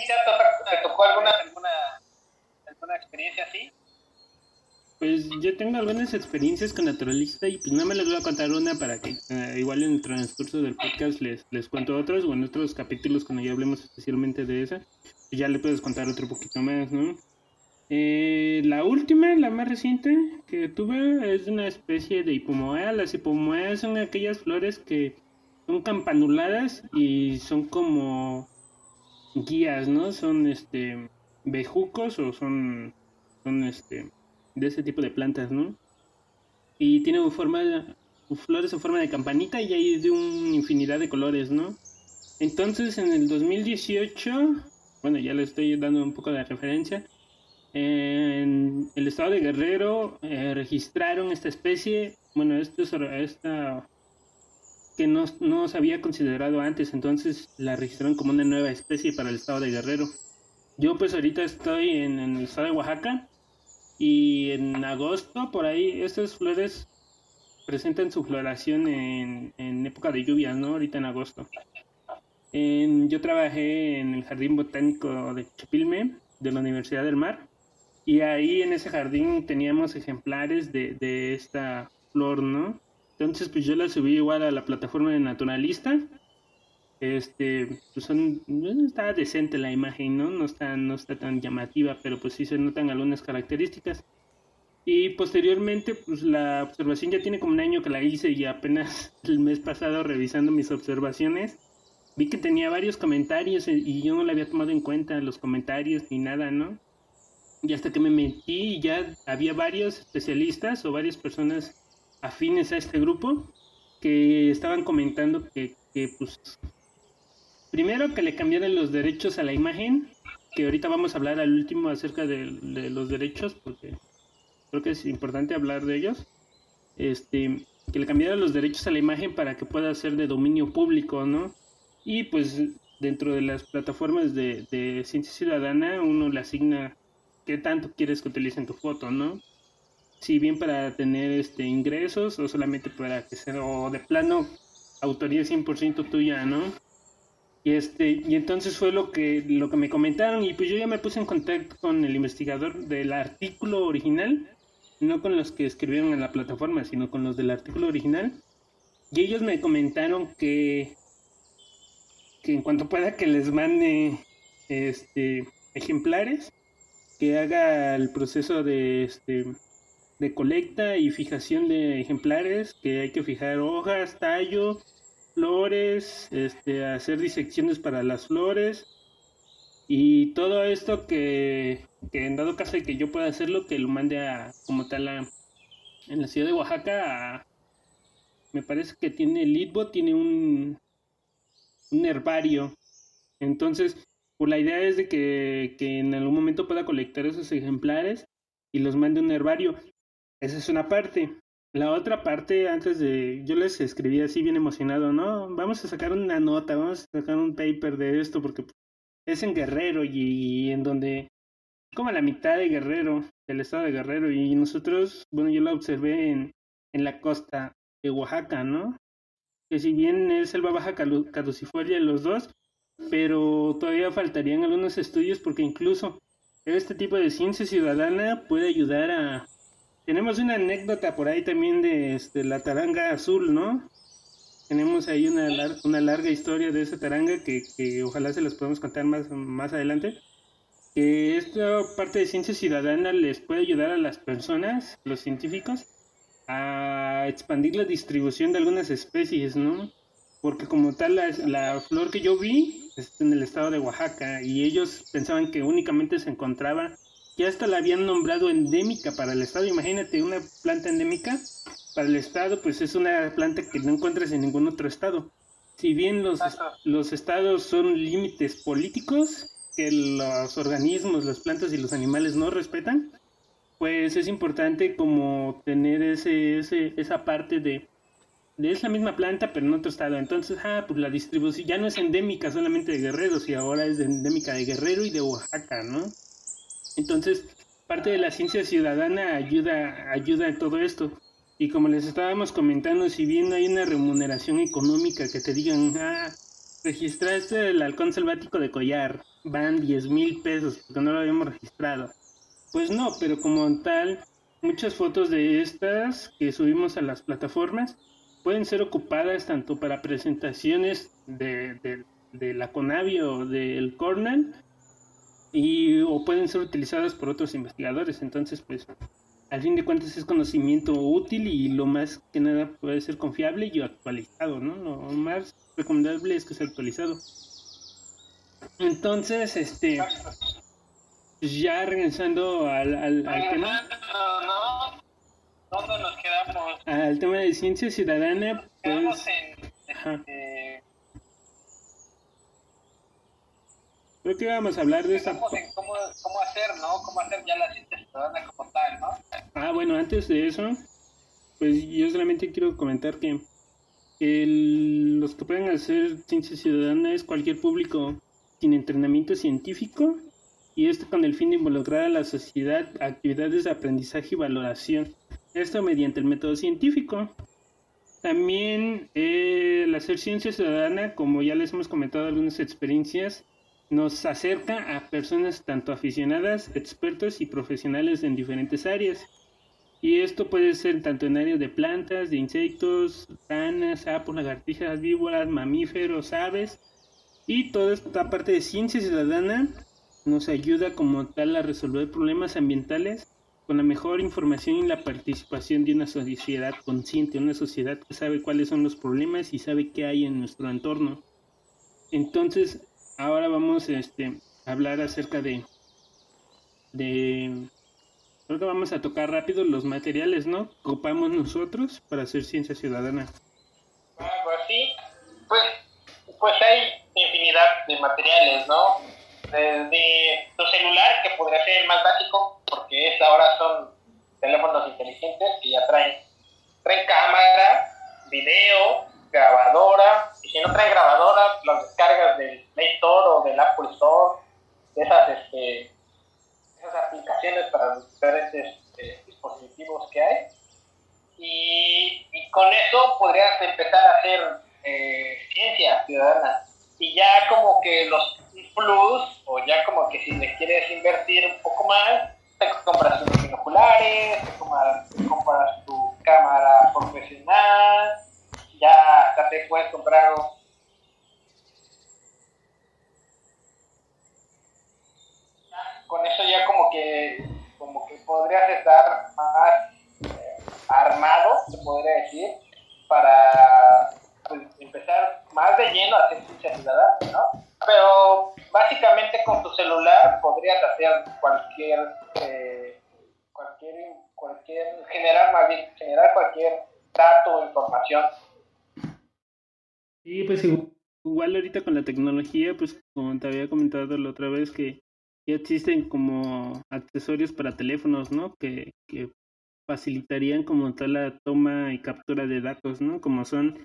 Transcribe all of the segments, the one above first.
¿sí te, tocó alguna, alguna, alguna experiencia así? Pues yo tengo algunas experiencias con naturalista y pues no me les voy a contar una para que eh, igual en el transcurso del podcast les, les cuento otros o en otros capítulos cuando ya hablemos especialmente de esa, pues ya le puedes contar otro poquito más, ¿no? Eh, la última, la más reciente que tuve es una especie de hipomoea. Las hipomoeas son aquellas flores que son campanuladas y son como guías, ¿no? Son este bejucos o son son este de ese tipo de plantas, ¿no? Y tiene forma, flores en forma de campanita y hay de una infinidad de colores, ¿no? Entonces en el 2018, bueno, ya le estoy dando un poco de referencia, en el estado de Guerrero eh, registraron esta especie, bueno, esto, esta que no, no se había considerado antes, entonces la registraron como una nueva especie para el estado de Guerrero. Yo pues ahorita estoy en el estado de Oaxaca y en agosto, por ahí, estas flores presentan su floración en, en época de lluvias, ¿no? Ahorita en agosto. yo trabajé en el Jardín Botánico de Chapilme, de la Universidad del Mar, y ahí en ese jardín teníamos ejemplares de, de esta flor, ¿no? Entonces, pues yo la subí igual a la plataforma de Naturalista este, pues son, está decente la imagen, ¿no? No está, no está tan llamativa, pero pues sí se notan algunas características. Y posteriormente, pues la observación ya tiene como un año que la hice y apenas el mes pasado revisando mis observaciones, vi que tenía varios comentarios y yo no le había tomado en cuenta los comentarios ni nada, ¿no? Y hasta que me metí ya había varios especialistas o varias personas afines a este grupo que estaban comentando que, que pues Primero que le cambiaron los derechos a la imagen, que ahorita vamos a hablar al último acerca de, los derechos, porque creo que es importante hablar de ellos. Este, que le cambiaron los derechos a la imagen para que pueda ser de dominio público, ¿no? Y pues dentro de las plataformas de, ciencia ciudadana uno le asigna qué tanto quieres que utilicen tu foto, ¿no? Si bien para tener este ingresos o solamente para que sea, o de plano autoría 100% tuya, ¿no? Y este, y entonces fue lo que, lo que me comentaron, y pues yo ya me puse en contacto con el investigador del artículo original, no con los que escribieron en la plataforma, sino con los del artículo original. Y ellos me comentaron que, que en cuanto pueda que les mande este ejemplares, que haga el proceso de este de colecta y fijación de ejemplares, que hay que fijar hojas, tallo, flores, este, hacer disecciones para las flores y todo esto que, en dado caso de que yo pueda hacerlo, que lo mande a como tal a, en la ciudad de Oaxaca. me parece que tiene el Litbo, tiene un, un herbario. Entonces, pues la idea es de que, que en algún momento pueda colectar esos ejemplares y los mande a un herbario. Esa es una parte. La otra parte, antes de, yo les escribí así bien emocionado, ¿no? Vamos a sacar una nota, vamos a sacar un paper de esto porque es en Guerrero y, en donde, como la mitad de Guerrero, del estado de Guerrero, y nosotros, bueno, yo la observé en, en la costa de Oaxaca, ¿no? Que si bien es selva baja caducifolia los dos, pero todavía faltarían algunos estudios porque incluso este tipo de ciencia ciudadana puede ayudar a tenemos una anécdota por ahí también de este, la taranga azul, ¿no? Tenemos ahí una, una larga historia de esa taranga que, que ojalá se las podamos contar más, más adelante. Que esta parte de ciencia ciudadana les puede ayudar a las personas, los científicos, a expandir la distribución de algunas especies, ¿no? Porque como tal, la, la flor que yo vi está en el estado de Oaxaca y ellos pensaban que únicamente se encontraba ya hasta la habían nombrado endémica para el estado. Imagínate, una planta endémica para el estado, pues es una planta que no encuentras en ningún otro estado. Si bien los, los estados son límites políticos que los organismos, las plantas y los animales no respetan, pues es importante como tener ese, ese, esa parte de, de es la misma planta pero en otro estado. Entonces, ah, pues la distribución ya no es endémica solamente de Guerrero, y ahora es endémica de Guerrero y de Oaxaca, ¿no? Entonces, parte de la ciencia ciudadana ayuda, ayuda en todo esto. Y como les estábamos comentando, si bien hay una remuneración económica que te digan, ah, registraste el halcón selvático de collar, van 10 mil pesos porque no lo habíamos registrado. Pues no, pero como tal, muchas fotos de estas que subimos a las plataformas pueden ser ocupadas tanto para presentaciones de, de, la Conavi o del Cornell y o pueden ser utilizadas por otros investigadores. Entonces, pues, al fin de cuentas es conocimiento útil y lo más que nada puede ser confiable y actualizado, ¿no? Lo más recomendable es que sea actualizado. Entonces, este, pues ya regresando al, al, tema. ¿Dónde nos quedamos? Al tema de ciencia ciudadana, pues... En, Creo que vamos a hablar de esa... Cómo, cómo, hacer, ¿no? Cómo hacer ya la ciencia ciudadana como tal, ¿no? Ah, bueno, antes de eso, pues yo solamente quiero comentar que el, los que pueden hacer ciencia ciudadana es cualquier público sin entrenamiento científico y esto con el fin de involucrar a la sociedad a actividades de aprendizaje y valoración. Esto mediante el método científico. También eh, el hacer ciencia ciudadana, como ya les hemos comentado algunas experiencias, nos acerca a personas tanto aficionadas, expertos y profesionales en diferentes áreas. Y esto puede ser tanto en áreas de plantas, de insectos, ranas, sapos, lagartijas, víboras, mamíferos, aves. Y toda esta parte de ciencia ciudadana nos ayuda como tal a resolver problemas ambientales con la mejor información y la participación de una sociedad consciente, una sociedad que sabe cuáles son los problemas y sabe qué hay en nuestro entorno. Entonces, ahora vamos este, a hablar acerca de, de... Creo que vamos a tocar rápido los materiales, ¿no? Ocupamos nosotros para hacer ciencia ciudadana. Ah, pues sí, pues, pues hay infinidad de materiales, ¿no? Desde tu celular, que podría ser el más básico, porque es ahora son teléfonos inteligentes que ya traen, traen cámara, video, grabadora, y si no trae grabadora, las descargas del Play Store o del Apple Store, de esas, este, esas aplicaciones para los diferentes eh, dispositivos que hay. Y, con eso podrías empezar a hacer eh, ciencia ciudadana. Y ya como que los plus, o ya como que si le quieres invertir un poco más, te compras tus binoculares, te compras tu cámara profesional, ya hasta te puedes comprar con eso ya como que como que podrías estar más eh, armado se podría decir para pues, empezar más de lleno a hacer ciencia ciudadana no pero básicamente con tu celular podrías hacer cualquier eh, cualquier cualquier generar más bien generar cualquier dato o información Sí, pues igual ahorita con la tecnología, pues como te había comentado la otra vez, que ya existen como accesorios para teléfonos, ¿no? Que, que facilitarían como tal la toma y captura de datos, ¿no? Como son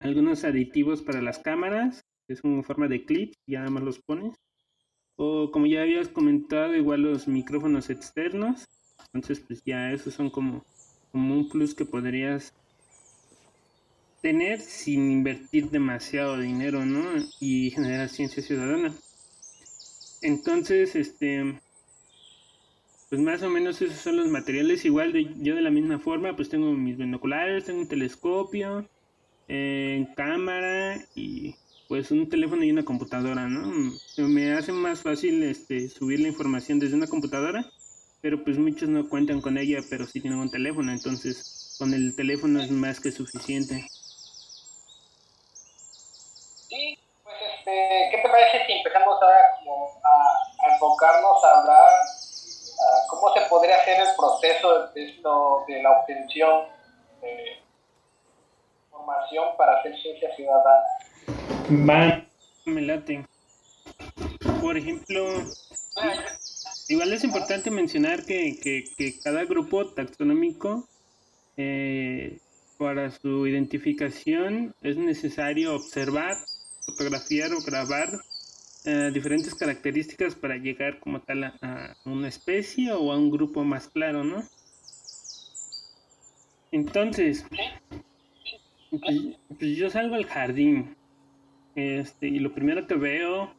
algunos aditivos para las cámaras, que es una forma de clip, ya nada más los pones. O como ya habías comentado, igual los micrófonos externos. Entonces, pues ya esos son como, como un plus que podrías tener sin invertir demasiado dinero, ¿no? Y generar ciencia ciudadana. Entonces, este, pues más o menos esos son los materiales. Igual de, yo de la misma forma, pues tengo mis binoculares, tengo un telescopio, eh, cámara y pues un teléfono y una computadora, ¿no? Me hace más fácil este, subir la información desde una computadora, pero pues muchos no cuentan con ella, pero sí tienen un teléfono, entonces con el teléfono es más que suficiente. Este, ¿qué te parece si empezamos a, como a, enfocarnos a hablar cómo se podría hacer el proceso de, esto, de la obtención de información para hacer ciencia ciudadana? Va, me late. Por ejemplo, igual es importante mencionar que, que, que cada grupo taxonómico eh, para su identificación es necesario observar fotografiar o grabar eh, diferentes características para llegar como tal a, una especie o a un grupo más claro, ¿no? Entonces, pues, pues yo salgo al jardín, este, y lo primero que veo,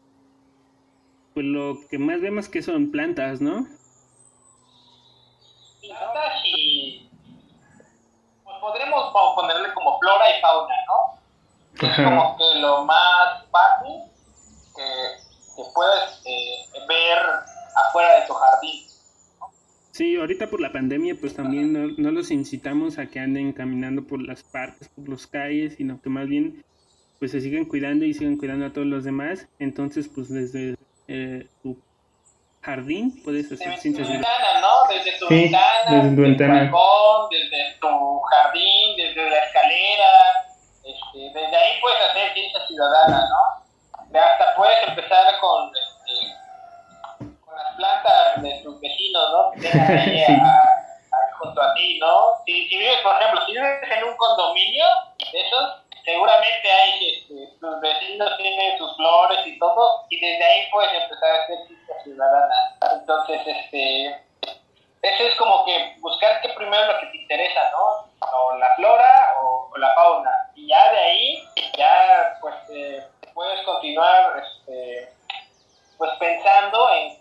pues lo que más vemos que son plantas, ¿no? Plantas y pues podremos ponerle como flora y fauna, ¿no? Es como que lo más fácil que, puedes eh, ver afuera de tu jardín. Sí, ahorita por la pandemia pues también no, no, los incitamos a que anden caminando por las parques, por los calles, sino que más bien pues se siguen cuidando y siguen cuidando a todos los demás. Entonces, pues desde eh, tu jardín puedes hacer desde ciencias tu ventana, ¿no? Desde tu ventana, desde tu, ventana. balcón, desde tu jardín, desde la escalera, este, desde ahí puedes hacer ciencia ciudadana, ¿no? Hasta puedes empezar con, este, con las plantas de tus vecinos, ¿no? Que tengan ahí junto a ti, ¿no? Si, si vives, por ejemplo, si vives en un condominio de esos, seguramente hay, este, tus vecinos tienen sus flores y todo, y desde ahí puedes empezar a hacer ciencia ciudadana. Entonces, este, eso es como que buscar qué primero es lo que te interesa, ¿no? O la flora o, la fauna. Y ya de ahí, ya pues eh, puedes continuar este, pues pensando en,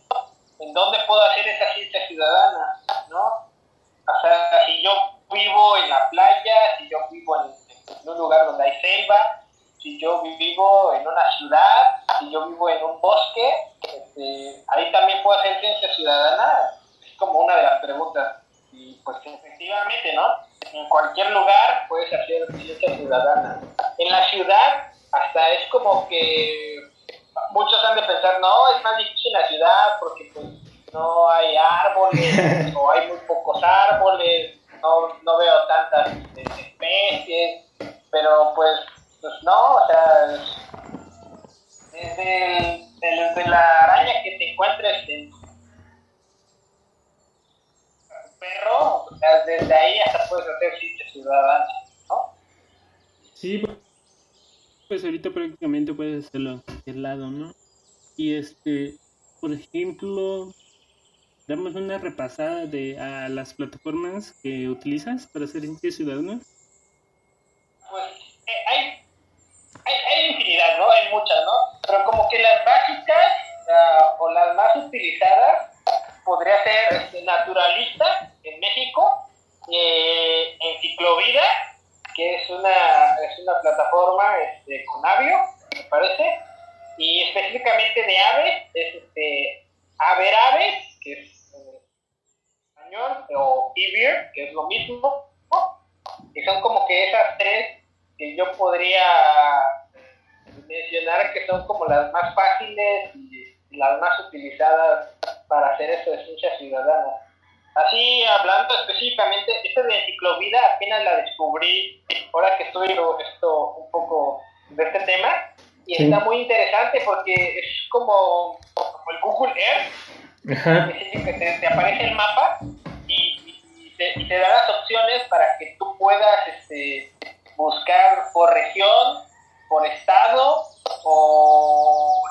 en dónde puedo hacer esa ciencia ciudadana, ¿no? O sea, si yo vivo en la playa, si yo vivo en en un lugar donde hay selva, si yo vivo en una ciudad, si vivo en un bosque, este, ahí también puedo hacer ciencia ciudadana, es como una de las preguntas. Y pues efectivamente, ¿no? En cualquier lugar puedes hacer ciencia ciudadana. En la ciudad hasta es como que muchos han de pensar, no, es más difícil en la ciudad porque pues no hay árboles o hay muy pocos árboles, no, no veo tantas este, especies, pero pues, pues no, o sea, desde, desde la araña que te encuentres en perro, o sea, desde ahí hasta puedes hacer sitio ciudadano, ¿no? Sí, pues ahorita prácticamente puedes hacerlo cualquier lado, ¿no? Y este, por ejemplo, damos una repasada de a las plataformas que utilizas para hacer sitio ciudadano pues eh, hay, hay, hay, infinidad, ¿no? Hay muchas, ¿no? Pero como que las básicas uh, o las más utilizadas podría ser este, Naturalista en México, eh, Enciclovida, que es una, es una plataforma este, con avio, me parece, y específicamente de aves, es este, Aver Aves, que es en español, o Ivir, que es lo mismo, ¿no? que son como que esas tres que yo podría mencionar que son como las más fáciles y las más utilizadas para hacer eso de ciencia ciudadana. Así, hablando específicamente, esta de enciclovida apenas la descubrí ahora que estoy esto un poco de este tema y está muy interesante porque es como, el Google Earth, que te, aparece el mapa te, y, te, da las opciones para que tú puedas este, buscar por región, por estado o,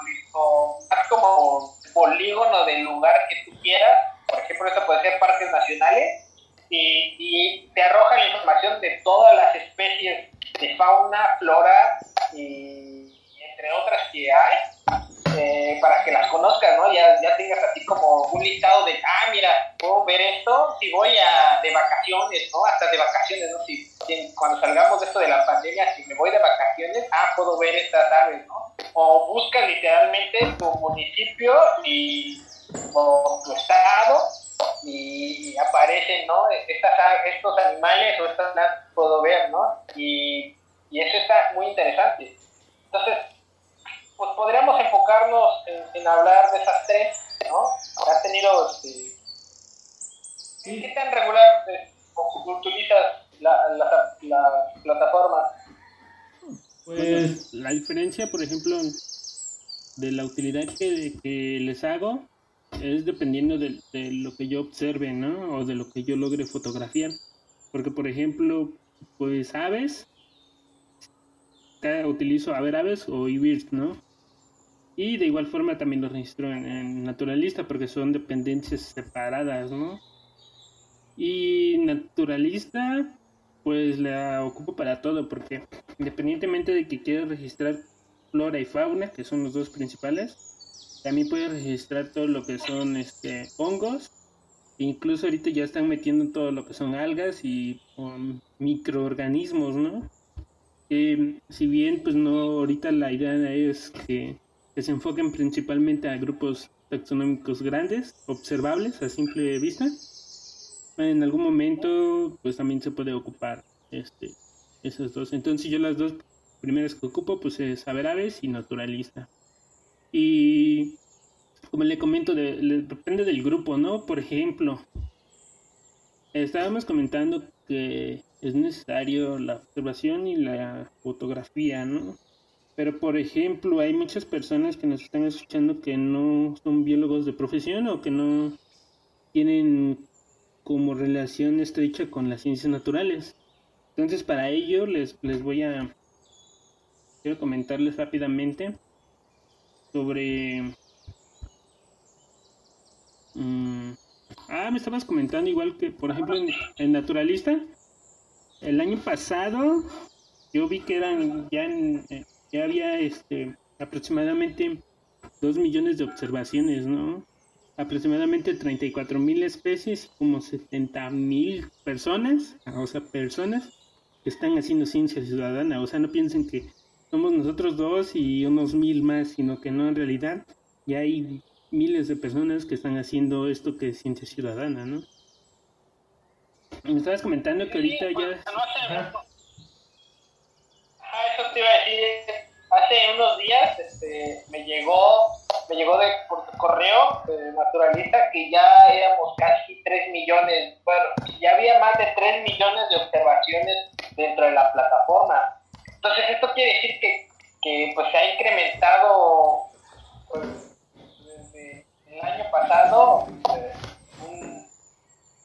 más como polígono del lugar que tú quieras. Por ejemplo, esto puede ser parques nacionales y, y te arroja la información de todas las especies de fauna, flora y entre otras que hay eh, para que las conozcas, ¿no? Ya, ya tengas así como un listado de, ah, mira, puedo ver esto si voy a, de vacaciones, ¿no? Hasta de vacaciones, ¿no? Si, cuando salgamos de esto de la pandemia, si me voy de vacaciones, ah, puedo ver estas aves, ¿no? O busca literalmente tu municipio y o tu estado y aparecen, ¿no? Estas, estos animales o estas plantas puedo ver, ¿no? Y, y eso está muy interesante. Entonces, pues podríamos en, hablar de esas tres, ¿no? ¿Has tenido, este, ¿qué tan regular eh, utilizas la, la, la, plataforma? Pues la diferencia, por ejemplo, de la utilidad que, que les hago es dependiendo de, de, lo que yo observe, ¿no? O de lo que yo logre fotografiar. Porque, por ejemplo, pues aves, utilizo a ver aves o ibirds, ¿no? Y de igual forma también lo registro en, Naturalista porque son dependencias separadas, ¿no? Y Naturalista, pues la ocupo para todo porque independientemente de que quieras registrar flora y fauna, que son los dos principales. También puedes registrar todo lo que son este, hongos. Incluso ahorita ya están metiendo todo lo que son algas y um, microorganismos, ¿no? si bien, pues no, ahorita la idea es que, que se enfoquen principalmente a grupos taxonómicos grandes, observables a simple vista. En algún momento, pues también se puede ocupar este, esas dos. Entonces yo las dos primeras que ocupo, pues es saber aves y naturalista. Y como le comento, depende del grupo, ¿no? Por ejemplo, estábamos comentando que es necesario la observación y la fotografía, ¿no? Pero, por ejemplo, hay muchas personas que nos están escuchando que no son biólogos de profesión o que no tienen como relación estrecha con las ciencias naturales. Entonces, para ello les, les voy a... Quiero comentarles rápidamente sobre... Mm, ah, me estabas comentando igual que, por ejemplo, en, Naturalista, el año pasado yo vi que eran ya, ya había este aproximadamente 2 millones de observaciones, ¿no? Aproximadamente 34 mil especies y como 70 mil personas, o sea, personas están haciendo ciencia ciudadana. O sea, no piensen que somos nosotros dos y unos mil más, sino que no, en realidad ya hay miles de personas que están haciendo esto que es ciencia ciudadana, ¿no? Me estabas comentando que ahorita ya... Ah, eso te iba a decir. Unos días este, me llegó me llegó de por correo naturalista que ya éramos casi 3 millones, bueno, ya había más de 3 millones de observaciones dentro de la plataforma. Entonces esto quiere decir que, que pues se ha incrementado pues, desde el año pasado eh, un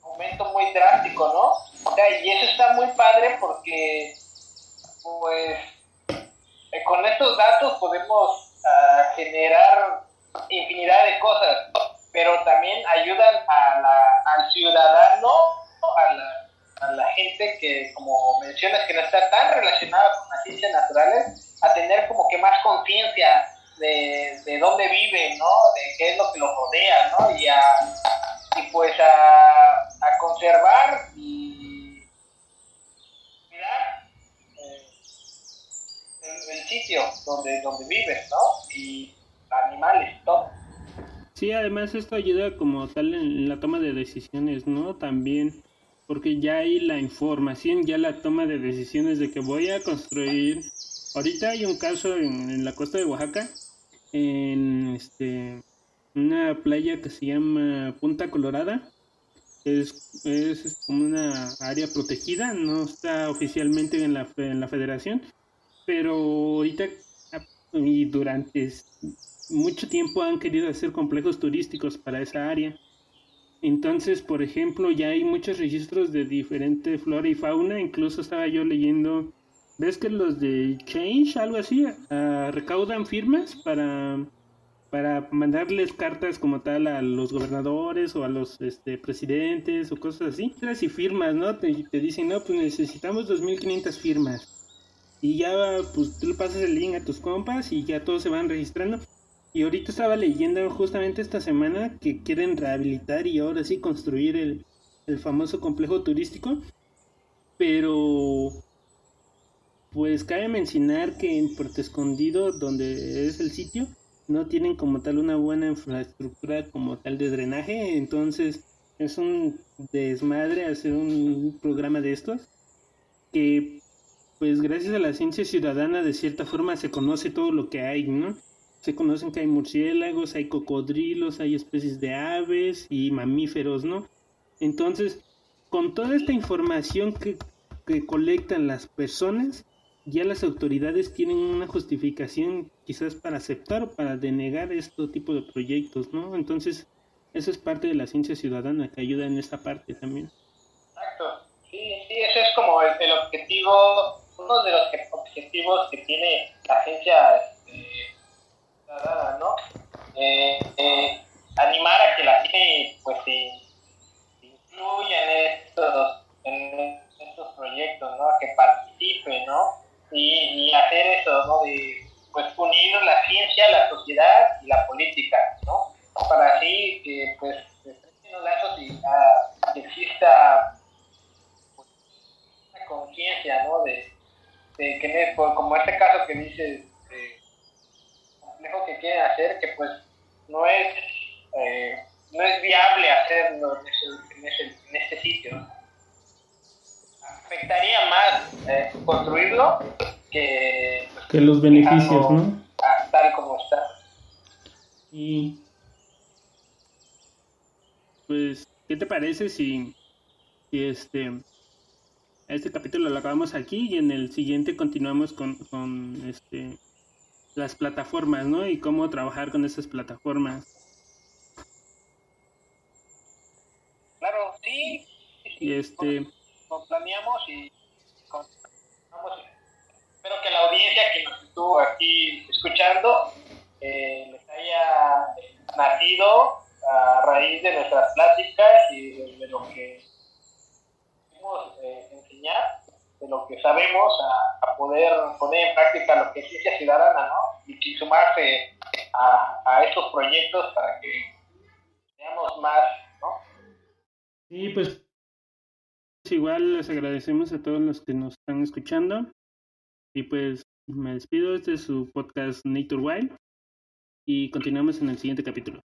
aumento muy drástico, ¿no? O y eso está muy padre porque pues eh, con estos datos podemos uh, generar infinidad de cosas, pero también ayudan a la, al ciudadano, a la, gente que, como mencionas, que no está tan relacionada con las ciencias naturales, a tener como que más conciencia de, de dónde vive, ¿no? De qué es lo que lo rodea, ¿no? Y, a, y pues a conservar y cuidar eh, el, el, sitio donde, donde vives, ¿no? Y animales, todo. Sí, además esto ayuda como tal en la toma de decisiones, ¿no? También, porque ya hay la información, ya la toma de decisiones de que voy a construir. Ahorita hay un caso en, la costa de Oaxaca, en este una playa que se llama Punta Colorada. Es, es, como una área protegida, no está oficialmente en la, en la federación, pero ahorita y durante mucho tiempo han querido hacer complejos turísticos para esa área. Entonces, por ejemplo, ya hay muchos registros de diferente flora y fauna. Incluso estaba yo leyendo, ves que los de Change, algo así, uh, recaudan firmas para, para mandarles cartas como tal a los gobernadores o a los este, presidentes o cosas así. Y firmas, ¿no? Te, te dicen, no, pues necesitamos 2.500 firmas. Y ya, pues tú le pasas el link a tus compas y ya todos se van registrando. Y ahorita estaba leyendo justamente esta semana que quieren rehabilitar y ahora sí construir el, el famoso complejo turístico. Pero pues cabe mencionar que en Puerto Escondido, donde es el sitio, no tienen como tal una buena infraestructura como tal de drenaje. Entonces es un desmadre hacer un programa de estos. Que pues gracias a la ciencia ciudadana de cierta forma se conoce todo lo que hay, ¿no? se conocen que hay murciélagos, hay cocodrilos, hay especies de aves y mamíferos, ¿no? Entonces, con toda esta información que, que colectan las personas, ya las autoridades tienen una justificación quizás para aceptar o para denegar este tipo de proyectos, ¿no? Entonces, eso es parte de la ciencia ciudadana que ayuda en esta parte también. Exacto, sí, sí, ese es como el, el objetivo, uno de los objetivos que tiene la agencia este, ciudadana, eh, ¿no? Animar a que la gente pues se, incluya en estos, en estos proyectos, ¿no? A que participe, ¿no? Y, hacer eso, ¿no? De, pues unir la ciencia, la sociedad y la política, ¿no? Para así que pues lazos y ah, exista pues, una conciencia, ¿no? De, de que, como este caso que dice, complejo que quieren hacer, que pues no es, eh, no es viable hacerlo en, ese, en, ese, en este sitio. Afectaría más eh, construirlo que, pues, que los beneficios, ¿no? Tal como está. Y pues, ¿qué te parece si, si este este capítulo lo acabamos aquí y en el siguiente continuamos con, con este las plataformas, ¿no? Y cómo trabajar con esas plataformas. Claro, sí. y este. Lo, planeamos y espero que la audiencia que nos estuvo aquí escuchando eh, les haya nacido a raíz de nuestras pláticas y de, lo que queremos eh, enseñar, de lo que sabemos, a, poder poner en práctica lo que es ciencia ciudadana, ¿no? Y, sumarse a, a, estos proyectos para que seamos más, ¿no? Sí, pues igual les agradecemos a todos los que nos están escuchando y pues me despido. Este es su podcast Nature Wild y continuamos en el siguiente capítulo.